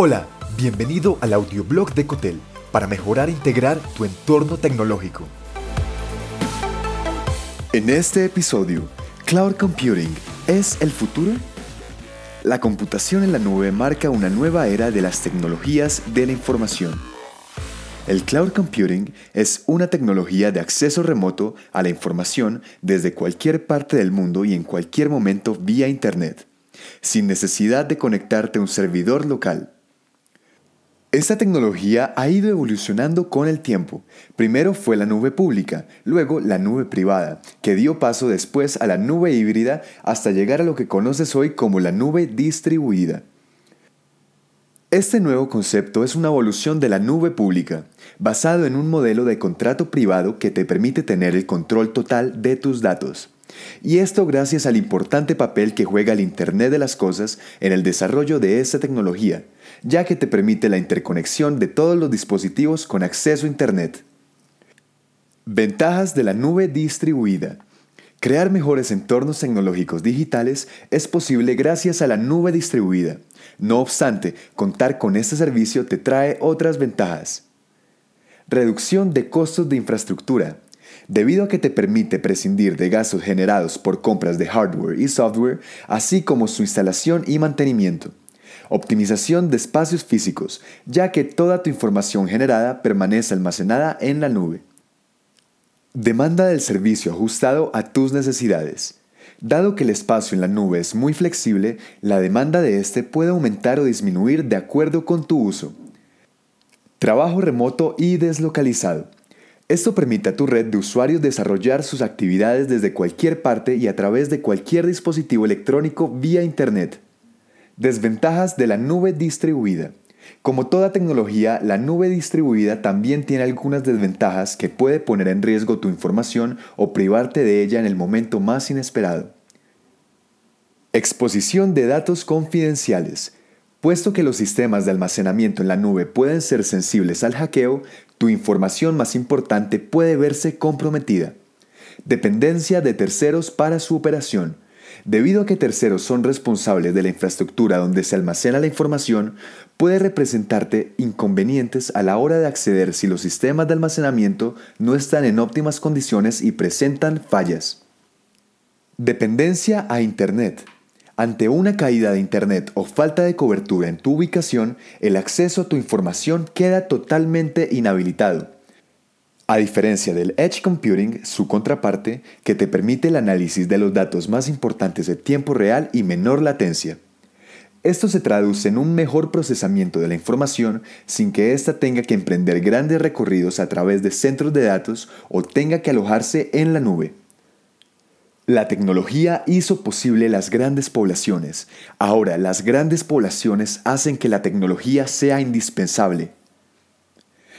Hola, bienvenido al audioblog de Cotel para mejorar e integrar tu entorno tecnológico. En este episodio, ¿Cloud Computing es el futuro? La computación en la nube marca una nueva era de las tecnologías de la información. El cloud computing es una tecnología de acceso remoto a la información desde cualquier parte del mundo y en cualquier momento vía Internet, sin necesidad de conectarte a un servidor local. Esta tecnología ha ido evolucionando con el tiempo. Primero fue la nube pública, luego la nube privada, que dio paso después a la nube híbrida hasta llegar a lo que conoces hoy como la nube distribuida. Este nuevo concepto es una evolución de la nube pública, basado en un modelo de contrato privado que te permite tener el control total de tus datos. Y esto gracias al importante papel que juega el Internet de las Cosas en el desarrollo de esta tecnología, ya que te permite la interconexión de todos los dispositivos con acceso a Internet. Ventajas de la nube distribuida. Crear mejores entornos tecnológicos digitales es posible gracias a la nube distribuida. No obstante, contar con este servicio te trae otras ventajas. Reducción de costos de infraestructura. Debido a que te permite prescindir de gastos generados por compras de hardware y software, así como su instalación y mantenimiento. Optimización de espacios físicos, ya que toda tu información generada permanece almacenada en la nube. Demanda del servicio ajustado a tus necesidades. Dado que el espacio en la nube es muy flexible, la demanda de este puede aumentar o disminuir de acuerdo con tu uso. Trabajo remoto y deslocalizado. Esto permite a tu red de usuarios desarrollar sus actividades desde cualquier parte y a través de cualquier dispositivo electrónico vía Internet. Desventajas de la nube distribuida. Como toda tecnología, la nube distribuida también tiene algunas desventajas que puede poner en riesgo tu información o privarte de ella en el momento más inesperado. Exposición de datos confidenciales. Puesto que los sistemas de almacenamiento en la nube pueden ser sensibles al hackeo, tu información más importante puede verse comprometida. Dependencia de terceros para su operación. Debido a que terceros son responsables de la infraestructura donde se almacena la información, puede representarte inconvenientes a la hora de acceder si los sistemas de almacenamiento no están en óptimas condiciones y presentan fallas. Dependencia a Internet. Ante una caída de Internet o falta de cobertura en tu ubicación, el acceso a tu información queda totalmente inhabilitado. A diferencia del Edge Computing, su contraparte, que te permite el análisis de los datos más importantes de tiempo real y menor latencia. Esto se traduce en un mejor procesamiento de la información sin que ésta tenga que emprender grandes recorridos a través de centros de datos o tenga que alojarse en la nube. La tecnología hizo posible las grandes poblaciones. Ahora las grandes poblaciones hacen que la tecnología sea indispensable.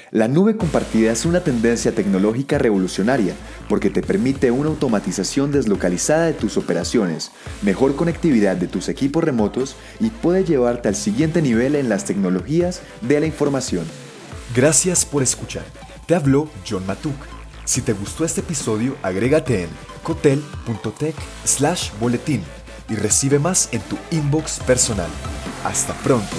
La nube compartida es una tendencia tecnológica revolucionaria porque te permite una automatización deslocalizada de tus operaciones, mejor conectividad de tus equipos remotos y puede llevarte al siguiente nivel en las tecnologías de la información. Gracias por escuchar. Te habló John Matuk. Si te gustó este episodio, agrégate en cotel.tech slash boletín y recibe más en tu inbox personal. Hasta pronto.